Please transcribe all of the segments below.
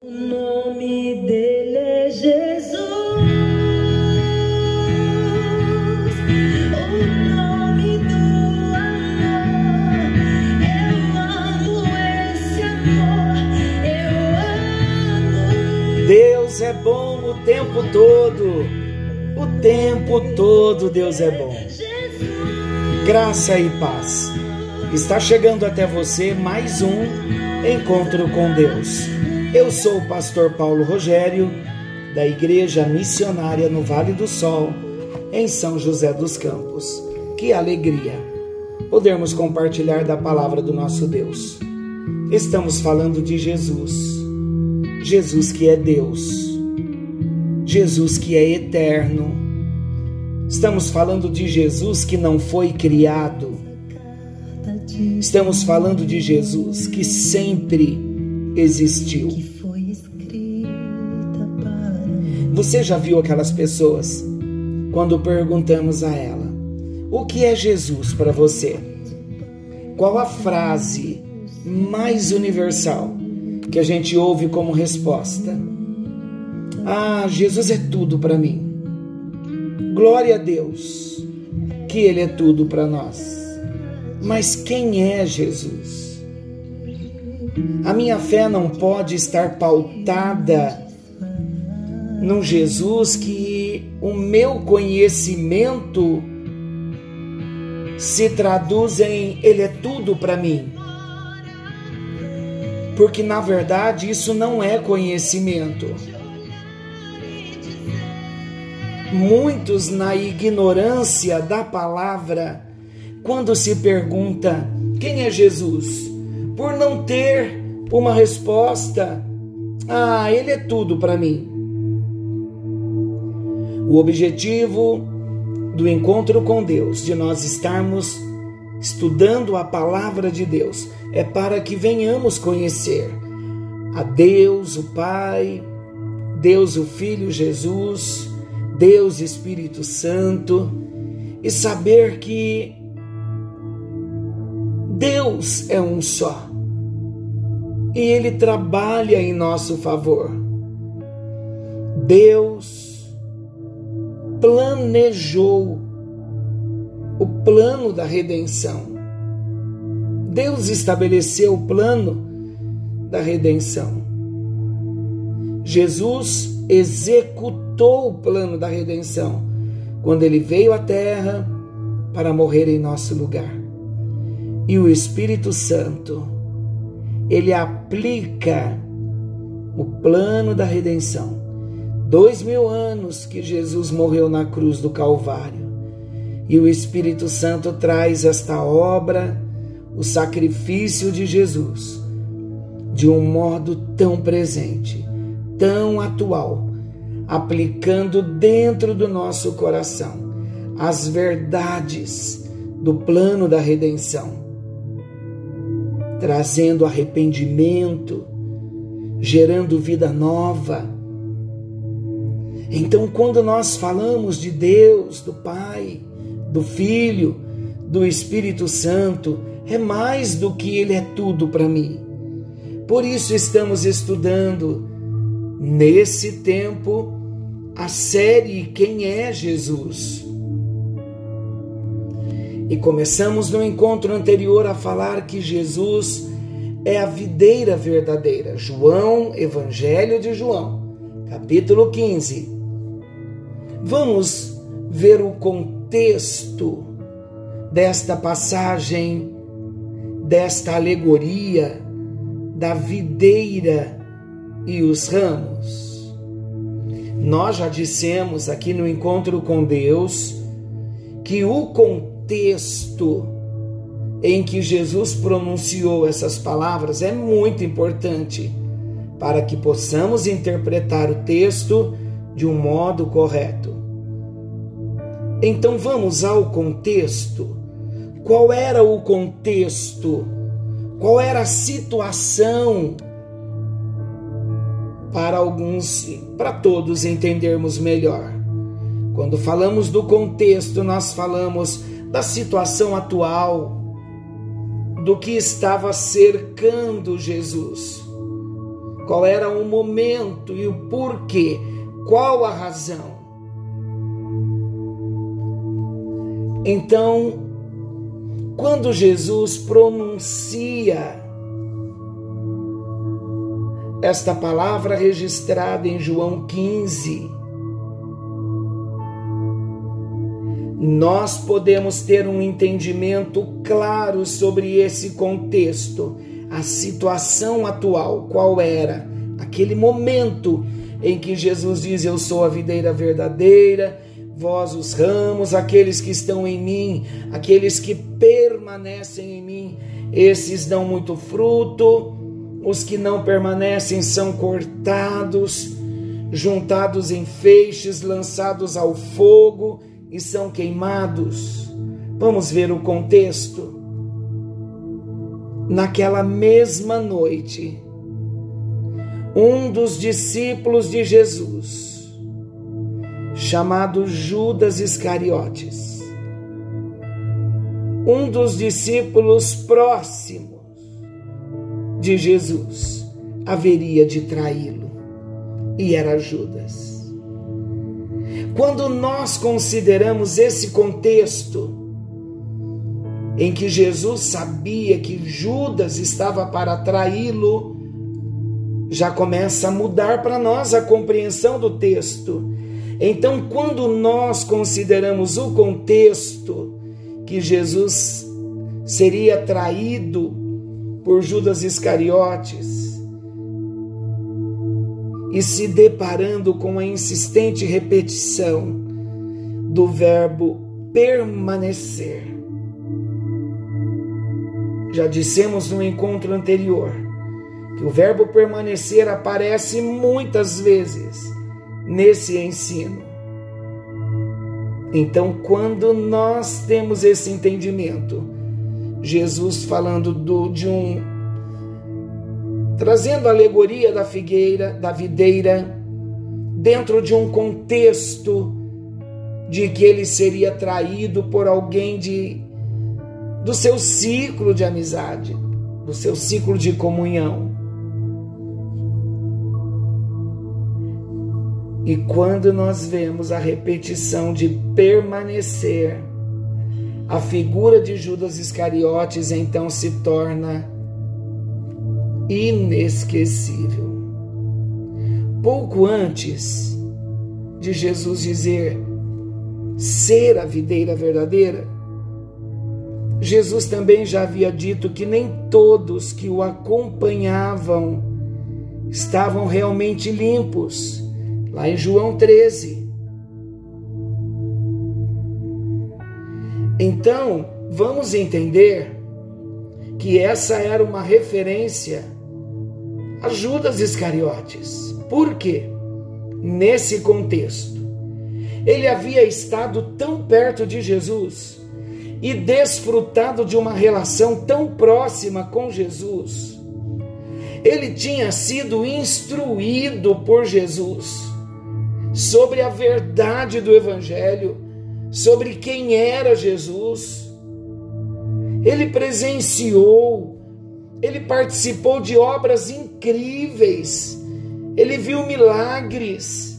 O nome dele é Jesus. O nome do amor. Eu amo esse amor. Eu amo. Deus é bom o tempo todo. O tempo todo Deus é bom. Graça e paz. Está chegando até você mais um encontro com Deus. Eu sou o pastor Paulo Rogério, da Igreja Missionária no Vale do Sol, em São José dos Campos. Que alegria podermos compartilhar da palavra do nosso Deus. Estamos falando de Jesus. Jesus que é Deus. Jesus que é eterno. Estamos falando de Jesus que não foi criado. Estamos falando de Jesus que sempre existiu. Que foi escrita para Você já viu aquelas pessoas quando perguntamos a ela: O que é Jesus para você? Qual a frase mais universal que a gente ouve como resposta? Ah, Jesus é tudo para mim. Glória a Deus que Ele é tudo para nós. Mas quem é Jesus? A minha fé não pode estar pautada num Jesus que o meu conhecimento se traduz em Ele é tudo para mim. Porque na verdade isso não é conhecimento. Muitos, na ignorância da palavra, quando se pergunta quem é Jesus, por não ter uma resposta, ah, ele é tudo para mim. O objetivo do encontro com Deus, de nós estarmos estudando a palavra de Deus, é para que venhamos conhecer a Deus, o Pai, Deus, o Filho Jesus, Deus Espírito Santo, e saber que Deus é um só e Ele trabalha em nosso favor. Deus planejou o plano da redenção. Deus estabeleceu o plano da redenção. Jesus executou o plano da redenção quando ele veio à terra para morrer em nosso lugar. E o Espírito Santo, ele aplica o plano da redenção. Dois mil anos que Jesus morreu na cruz do Calvário. E o Espírito Santo traz esta obra, o sacrifício de Jesus, de um modo tão presente, tão atual, aplicando dentro do nosso coração as verdades do plano da redenção, trazendo arrependimento, gerando vida nova. Então, quando nós falamos de Deus, do Pai, do Filho, do Espírito Santo, é mais do que Ele é tudo para mim. Por isso estamos estudando nesse tempo a série Quem é Jesus? E começamos no encontro anterior a falar que Jesus é a videira verdadeira. João, Evangelho de João, capítulo 15. Vamos ver o contexto desta passagem, desta alegoria da videira e os ramos. Nós já dissemos aqui no encontro com Deus que o contexto em que Jesus pronunciou essas palavras é muito importante para que possamos interpretar o texto de um modo correto. Então vamos ao contexto. Qual era o contexto? Qual era a situação para alguns, para todos entendermos melhor? Quando falamos do contexto, nós falamos da situação atual, do que estava cercando Jesus. qual era o momento e o porquê, qual a razão. Então, quando Jesus pronuncia esta palavra registrada em João 15, nós podemos ter um entendimento claro sobre esse contexto, a situação atual, qual era aquele momento em que Jesus diz: Eu sou a videira verdadeira, vós os ramos, aqueles que estão em mim, aqueles que permanecem em mim, esses dão muito fruto, os que não permanecem são cortados, juntados em feixes, lançados ao fogo e são queimados. Vamos ver o contexto. Naquela mesma noite, um dos discípulos de Jesus, chamado Judas Iscariotes, um dos discípulos próximos de Jesus, haveria de traí-lo, e era Judas. Quando nós consideramos esse contexto, em que Jesus sabia que Judas estava para traí-lo, já começa a mudar para nós a compreensão do texto. Então, quando nós consideramos o contexto que Jesus seria traído por Judas Iscariotes, e se deparando com a insistente repetição do verbo permanecer. Já dissemos no encontro anterior que o verbo permanecer aparece muitas vezes nesse ensino. Então, quando nós temos esse entendimento, Jesus falando do, de um trazendo a alegoria da figueira, da videira, dentro de um contexto de que ele seria traído por alguém de do seu ciclo de amizade, do seu ciclo de comunhão. E quando nós vemos a repetição de permanecer, a figura de Judas Iscariotes então se torna inesquecível. Pouco antes de Jesus dizer ser a videira verdadeira, Jesus também já havia dito que nem todos que o acompanhavam estavam realmente limpos, lá em João 13. Então, vamos entender que essa era uma referência a Judas Iscariotes. Por quê? Nesse contexto, ele havia estado tão perto de Jesus e desfrutado de uma relação tão próxima com Jesus. Ele tinha sido instruído por Jesus sobre a verdade do Evangelho, sobre quem era Jesus. Ele presenciou ele participou de obras incríveis, ele viu milagres,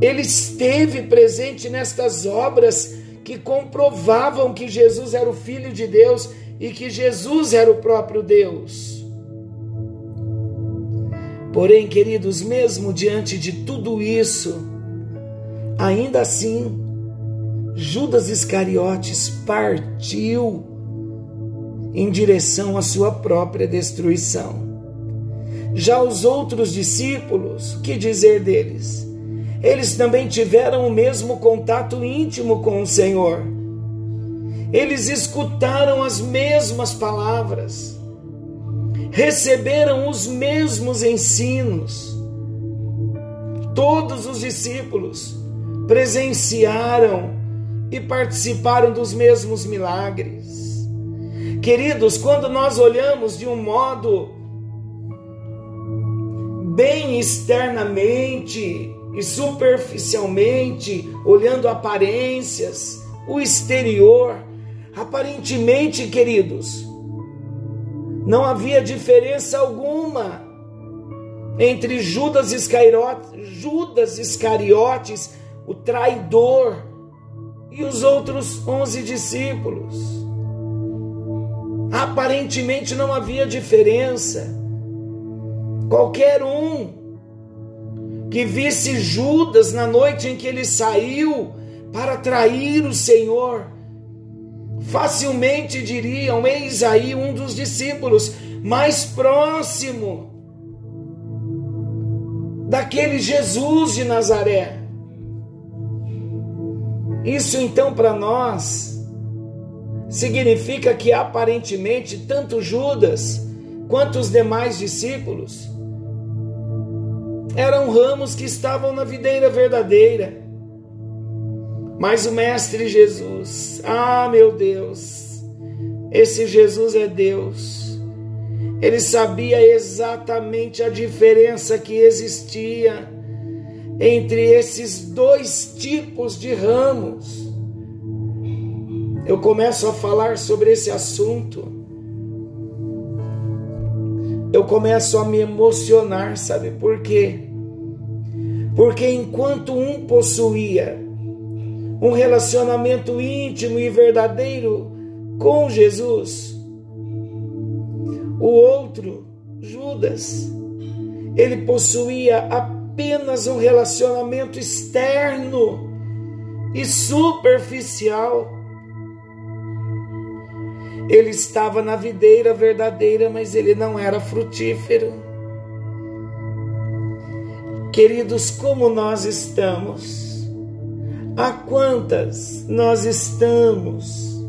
ele esteve presente nestas obras que comprovavam que Jesus era o Filho de Deus e que Jesus era o próprio Deus. Porém, queridos, mesmo diante de tudo isso, ainda assim, Judas Iscariotes partiu em direção à sua própria destruição. Já os outros discípulos, que dizer deles? Eles também tiveram o mesmo contato íntimo com o Senhor. Eles escutaram as mesmas palavras, receberam os mesmos ensinos. Todos os discípulos presenciaram e participaram dos mesmos milagres. Queridos, quando nós olhamos de um modo bem externamente e superficialmente, olhando aparências, o exterior, aparentemente, queridos, não havia diferença alguma entre Judas Iscariotes, Judas Iscariotes, o traidor, e os outros onze discípulos. Aparentemente não havia diferença. Qualquer um que visse Judas na noite em que ele saiu para trair o Senhor, facilmente diriam: Eis aí um dos discípulos mais próximo daquele Jesus de Nazaré. Isso então para nós significa que aparentemente tanto Judas quanto os demais discípulos eram ramos que estavam na videira verdadeira. Mas o Mestre Jesus, ah meu Deus, esse Jesus é Deus. Ele sabia exatamente a diferença que existia entre esses dois tipos de ramos. Eu começo a falar sobre esse assunto. Eu começo a me emocionar, sabe por quê? Porque enquanto um possuía um relacionamento íntimo e verdadeiro com Jesus, o outro, Judas, ele possuía apenas um relacionamento externo e superficial. Ele estava na videira verdadeira, mas ele não era frutífero. Queridos, como nós estamos? A quantas nós estamos?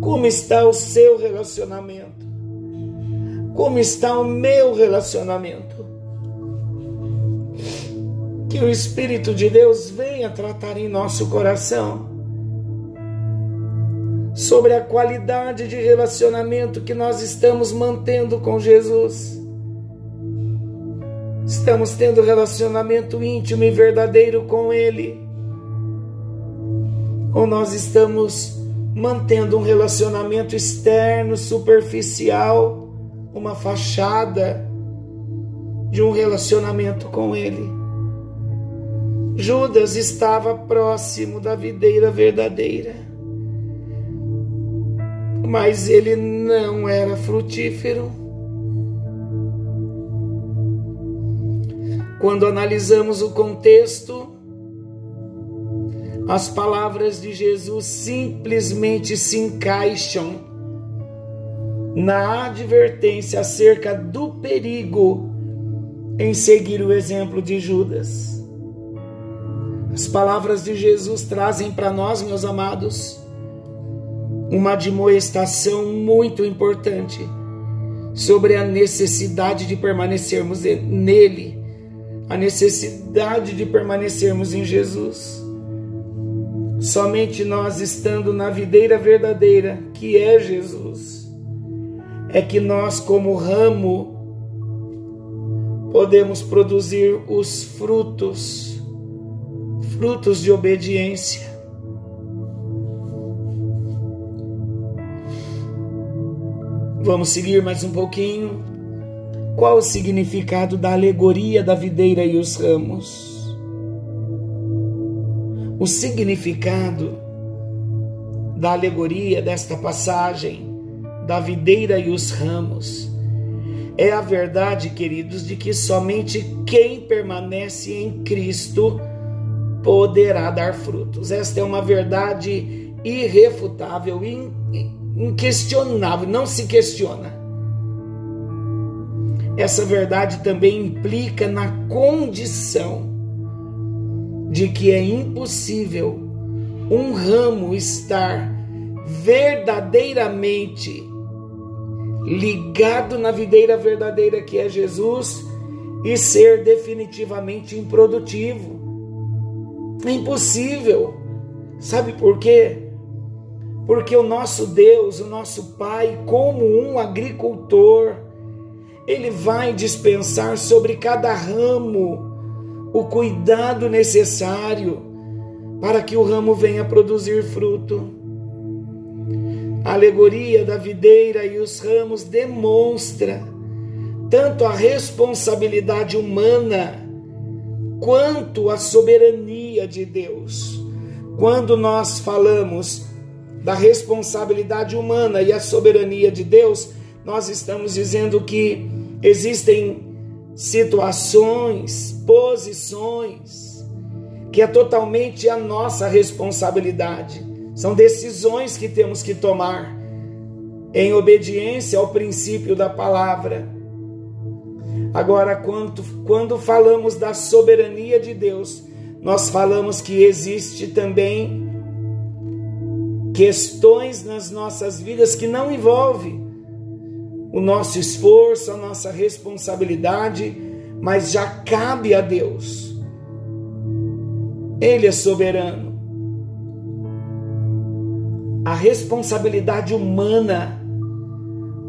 Como está o seu relacionamento? Como está o meu relacionamento? Que o Espírito de Deus venha tratar em nosso coração sobre a qualidade de relacionamento que nós estamos mantendo com Jesus. Estamos tendo relacionamento íntimo e verdadeiro com Ele? Ou nós estamos mantendo um relacionamento externo, superficial? uma fachada de um relacionamento com Ele. Judas estava próximo da videira verdadeira, mas ele não era frutífero. Quando analisamos o contexto, as palavras de Jesus simplesmente se encaixam na advertência acerca do perigo em seguir o exemplo de Judas. As palavras de Jesus trazem para nós, meus amados, uma admoestação muito importante sobre a necessidade de permanecermos nele, a necessidade de permanecermos em Jesus. Somente nós estando na videira verdadeira, que é Jesus, é que nós, como ramo, podemos produzir os frutos, frutos de obediência. Vamos seguir mais um pouquinho. Qual o significado da alegoria da videira e os ramos? O significado da alegoria desta passagem da videira e os ramos. É a verdade, queridos, de que somente quem permanece em Cristo poderá dar frutos. Esta é uma verdade irrefutável, inquestionável, não se questiona. Essa verdade também implica na condição de que é impossível um ramo estar verdadeiramente ligado na videira verdadeira que é Jesus e ser definitivamente improdutivo. É impossível. Sabe por quê? Porque o nosso Deus, o nosso Pai, como um agricultor, ele vai dispensar sobre cada ramo o cuidado necessário para que o ramo venha produzir fruto. A alegoria da videira e os ramos demonstra tanto a responsabilidade humana quanto a soberania de Deus. Quando nós falamos da responsabilidade humana e a soberania de Deus, nós estamos dizendo que existem situações, posições, que é totalmente a nossa responsabilidade. São decisões que temos que tomar em obediência ao princípio da palavra. Agora, quando, quando falamos da soberania de Deus, nós falamos que existe também questões nas nossas vidas que não envolvem o nosso esforço, a nossa responsabilidade, mas já cabe a Deus. Ele é soberano. A responsabilidade humana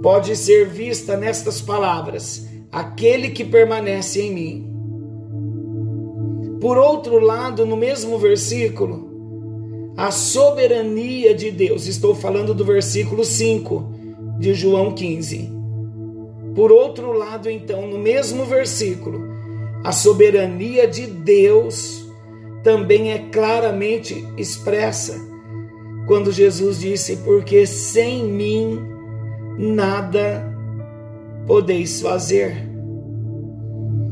pode ser vista nestas palavras: aquele que permanece em mim. Por outro lado, no mesmo versículo, a soberania de Deus, estou falando do versículo 5 de João 15. Por outro lado, então, no mesmo versículo, a soberania de Deus também é claramente expressa quando Jesus disse: Porque sem mim nada podeis fazer.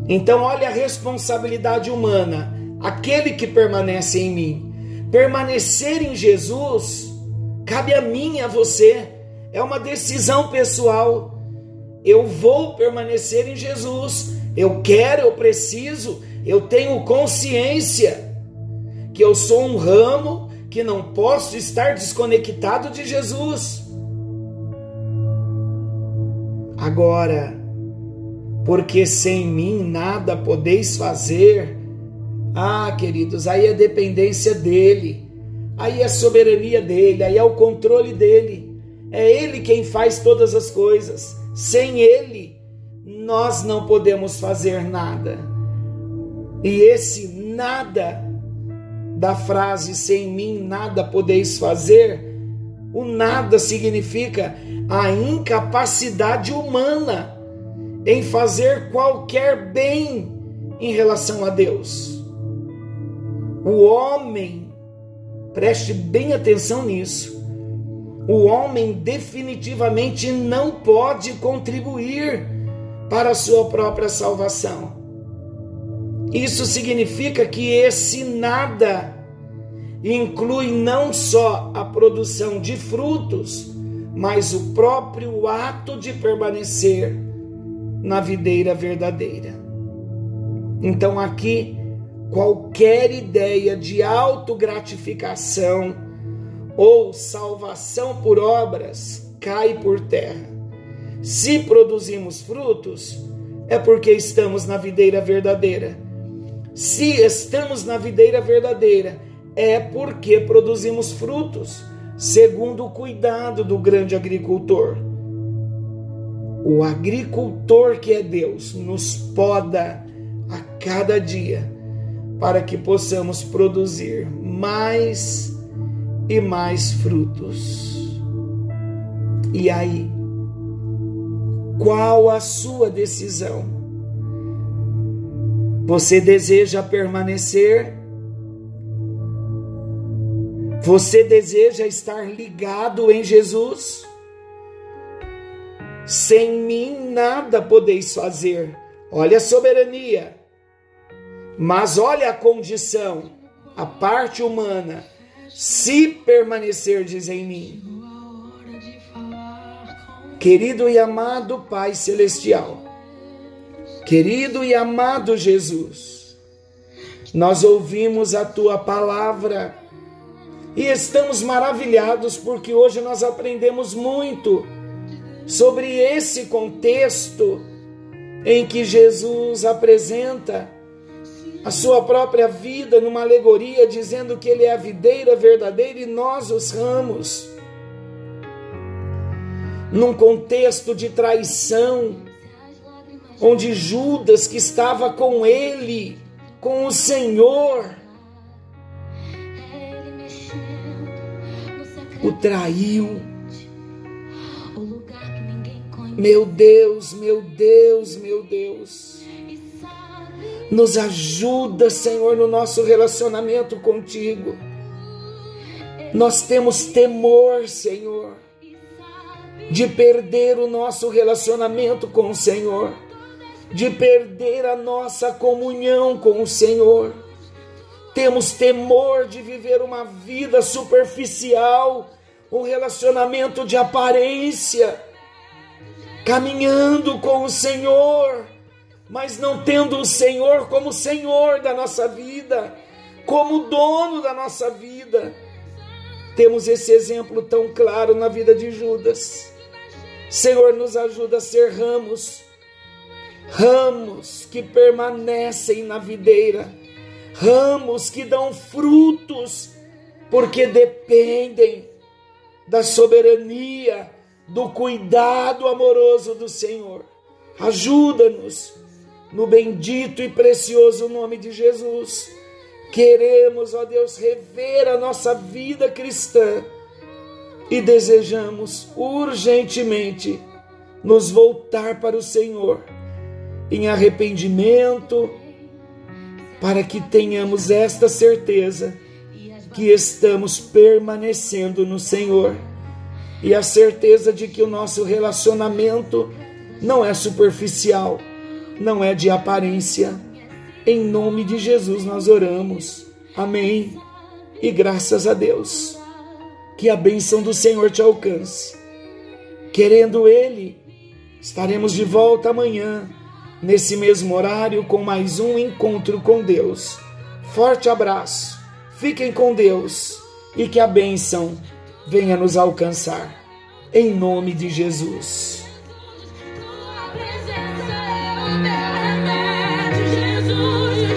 Então, olha a responsabilidade humana, aquele que permanece em mim. Permanecer em Jesus cabe a mim e a você, é uma decisão pessoal. Eu vou permanecer em Jesus, eu quero, eu preciso, eu tenho consciência que eu sou um ramo que não posso estar desconectado de Jesus. Agora, porque sem mim nada podeis fazer. Ah, queridos, aí é dependência dele, aí é soberania dele, aí é o controle dele. É ele quem faz todas as coisas. Sem ele, nós não podemos fazer nada. E esse nada da frase sem mim nada podeis fazer, o nada significa a incapacidade humana em fazer qualquer bem em relação a Deus. O homem, preste bem atenção nisso, o homem definitivamente não pode contribuir para a sua própria salvação. Isso significa que esse nada inclui não só a produção de frutos, mas o próprio ato de permanecer na videira verdadeira. Então, aqui, qualquer ideia de autogratificação ou salvação por obras cai por terra. Se produzimos frutos, é porque estamos na videira verdadeira. Se estamos na videira verdadeira, é porque produzimos frutos, segundo o cuidado do grande agricultor. O agricultor que é Deus nos poda a cada dia para que possamos produzir mais e mais frutos. E aí, qual a sua decisão? Você deseja permanecer você deseja estar ligado em Jesus? Sem mim nada podeis fazer. Olha a soberania. Mas olha a condição, a parte humana. Se permanecerdes em mim. Querido e amado Pai Celestial, querido e amado Jesus, nós ouvimos a tua palavra e estamos maravilhados porque hoje nós aprendemos muito sobre esse contexto em que Jesus apresenta a sua própria vida numa alegoria, dizendo que ele é a videira verdadeira e nós os ramos. Num contexto de traição, onde Judas, que estava com ele, com o Senhor, o traiu. Meu Deus, meu Deus, meu Deus. Nos ajuda, Senhor, no nosso relacionamento contigo. Nós temos temor, Senhor, de perder o nosso relacionamento com o Senhor, de perder a nossa comunhão com o Senhor. Temos temor de viver uma vida superficial, um relacionamento de aparência, caminhando com o Senhor, mas não tendo o Senhor como Senhor da nossa vida, como dono da nossa vida. Temos esse exemplo tão claro na vida de Judas. Senhor, nos ajuda a ser ramos, ramos que permanecem na videira, ramos que dão frutos, porque dependem da soberania, do cuidado amoroso do Senhor. Ajuda-nos no bendito e precioso nome de Jesus. Queremos, ó Deus, rever a nossa vida cristã e desejamos urgentemente nos voltar para o Senhor em arrependimento, para que tenhamos esta certeza que estamos permanecendo no Senhor e a certeza de que o nosso relacionamento não é superficial, não é de aparência. Em nome de Jesus nós oramos. Amém. E graças a Deus. Que a bênção do Senhor te alcance. Querendo Ele, estaremos de volta amanhã, nesse mesmo horário, com mais um encontro com Deus. Forte abraço, fiquem com Deus e que a bênção venha nos alcançar. Em nome de Jesus.